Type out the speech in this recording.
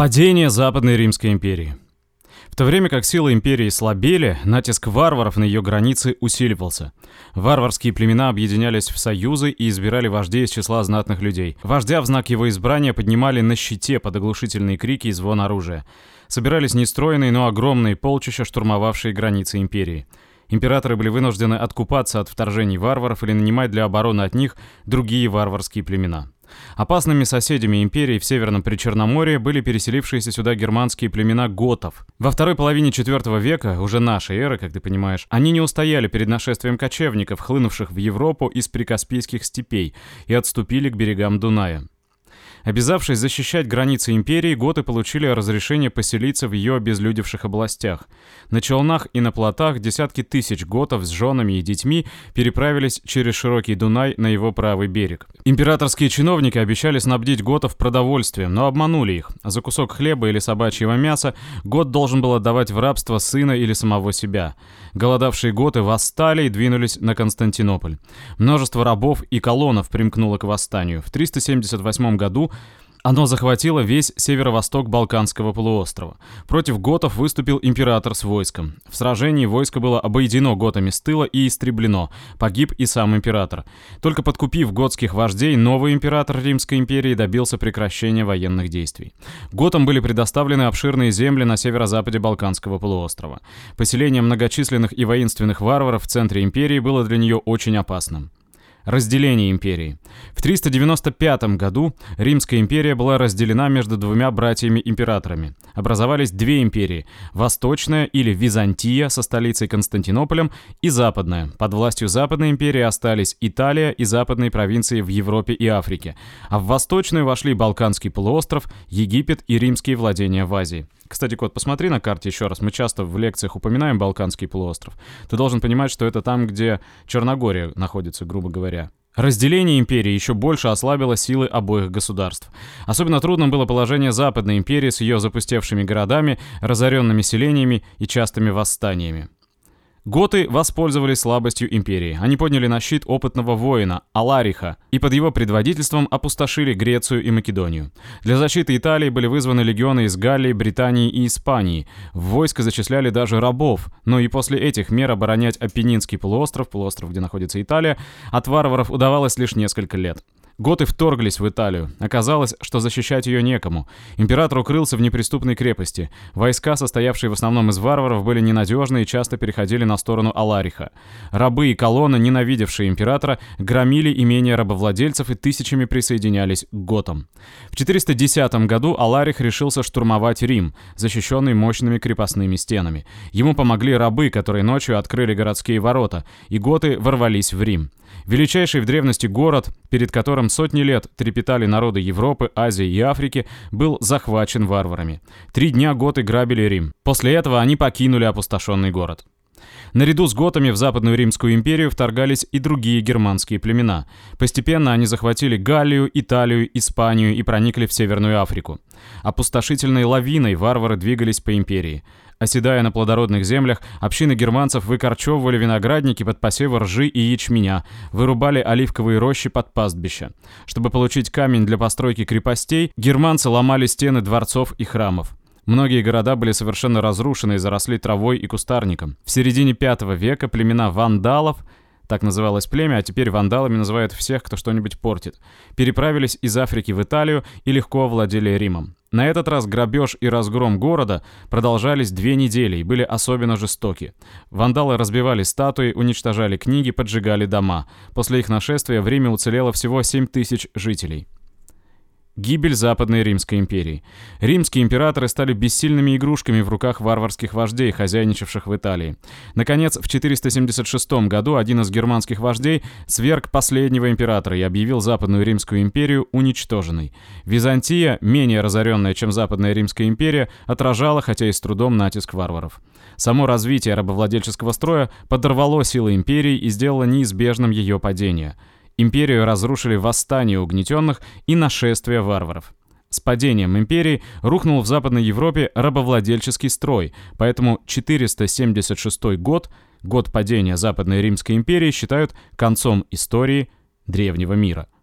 Падение Западной Римской империи. В то время как силы империи слабели, натиск варваров на ее границы усиливался. Варварские племена объединялись в союзы и избирали вождей из числа знатных людей. Вождя в знак его избрания поднимали на щите под оглушительные крики и звон оружия. Собирались нестроенные, но огромные полчища, штурмовавшие границы империи. Императоры были вынуждены откупаться от вторжений варваров или нанимать для обороны от них другие варварские племена. Опасными соседями империи в Северном Причерноморье были переселившиеся сюда германские племена готов. Во второй половине IV века, уже нашей эры, как ты понимаешь, они не устояли перед нашествием кочевников, хлынувших в Европу из прикаспийских степей, и отступили к берегам Дуная. Обязавшись защищать границы империи, готы получили разрешение поселиться в ее обезлюдевших областях. На челнах и на плотах десятки тысяч готов с женами и детьми переправились через широкий Дунай на его правый берег. Императорские чиновники обещали снабдить готов продовольствием, но обманули их. За кусок хлеба или собачьего мяса гот должен был отдавать в рабство сына или самого себя. Голодавшие готы восстали и двинулись на Константинополь. Множество рабов и колоннов примкнуло к восстанию. В 378 году оно захватило весь северо-восток Балканского полуострова. Против готов выступил император с войском. В сражении войско было обойдено готами с тыла и истреблено. Погиб и сам император. Только подкупив готских вождей, новый император Римской империи добился прекращения военных действий. Готам были предоставлены обширные земли на северо-западе Балканского полуострова. Поселение многочисленных и воинственных варваров в центре империи было для нее очень опасным. Разделение империи. В 395 году Римская империя была разделена между двумя братьями-императорами. Образовались две империи – Восточная или Византия со столицей Константинополем и Западная. Под властью Западной империи остались Италия и западные провинции в Европе и Африке. А в Восточную вошли Балканский полуостров, Египет и римские владения в Азии. Кстати, Кот, посмотри на карте еще раз. Мы часто в лекциях упоминаем Балканский полуостров. Ты должен понимать, что это там, где Черногория находится, грубо говоря. Разделение империи еще больше ослабило силы обоих государств. Особенно трудным было положение Западной империи с ее запустевшими городами, разоренными селениями и частыми восстаниями. Готы воспользовались слабостью империи. Они подняли на щит опытного воина, Алариха, и под его предводительством опустошили Грецию и Македонию. Для защиты Италии были вызваны легионы из Галлии, Британии и Испании. В войско зачисляли даже рабов, но и после этих мер оборонять Апеннинский полуостров, полуостров, где находится Италия, от варваров удавалось лишь несколько лет. Готы вторглись в Италию. Оказалось, что защищать ее некому. Император укрылся в неприступной крепости. Войска, состоявшие в основном из варваров, были ненадежны и часто переходили на сторону Алариха. Рабы и колонны, ненавидевшие императора, громили имения рабовладельцев и тысячами присоединялись к готам. В 410 году Аларих решился штурмовать Рим, защищенный мощными крепостными стенами. Ему помогли рабы, которые ночью открыли городские ворота, и готы ворвались в Рим. Величайший в древности город, перед которым сотни лет трепетали народы Европы, Азии и Африки, был захвачен варварами. Три дня готы грабили Рим. После этого они покинули опустошенный город. Наряду с готами в Западную Римскую империю вторгались и другие германские племена. Постепенно они захватили Галлию, Италию, Испанию и проникли в Северную Африку. Опустошительной лавиной варвары двигались по империи. Оседая на плодородных землях, общины германцев выкорчевывали виноградники под посевы ржи и ячменя, вырубали оливковые рощи под пастбища. Чтобы получить камень для постройки крепостей, германцы ломали стены дворцов и храмов. Многие города были совершенно разрушены и заросли травой и кустарником. В середине V века племена вандалов так называлось племя, а теперь вандалами называют всех, кто что-нибудь портит. Переправились из Африки в Италию и легко овладели Римом. На этот раз грабеж и разгром города продолжались две недели и были особенно жестоки. Вандалы разбивали статуи, уничтожали книги, поджигали дома. После их нашествия в Риме уцелело всего 7 тысяч жителей. Гибель Западной Римской империи. Римские императоры стали бессильными игрушками в руках варварских вождей, хозяйничавших в Италии. Наконец, в 476 году один из германских вождей сверг последнего императора и объявил Западную Римскую империю уничтоженной. Византия, менее разоренная, чем Западная Римская империя, отражала, хотя и с трудом, натиск варваров. Само развитие рабовладельческого строя подорвало силы империи и сделало неизбежным ее падение – Империю разрушили восстания угнетенных и нашествия варваров. С падением империи рухнул в Западной Европе рабовладельческий строй, поэтому 476 год, год падения Западной Римской империи, считают концом истории древнего мира –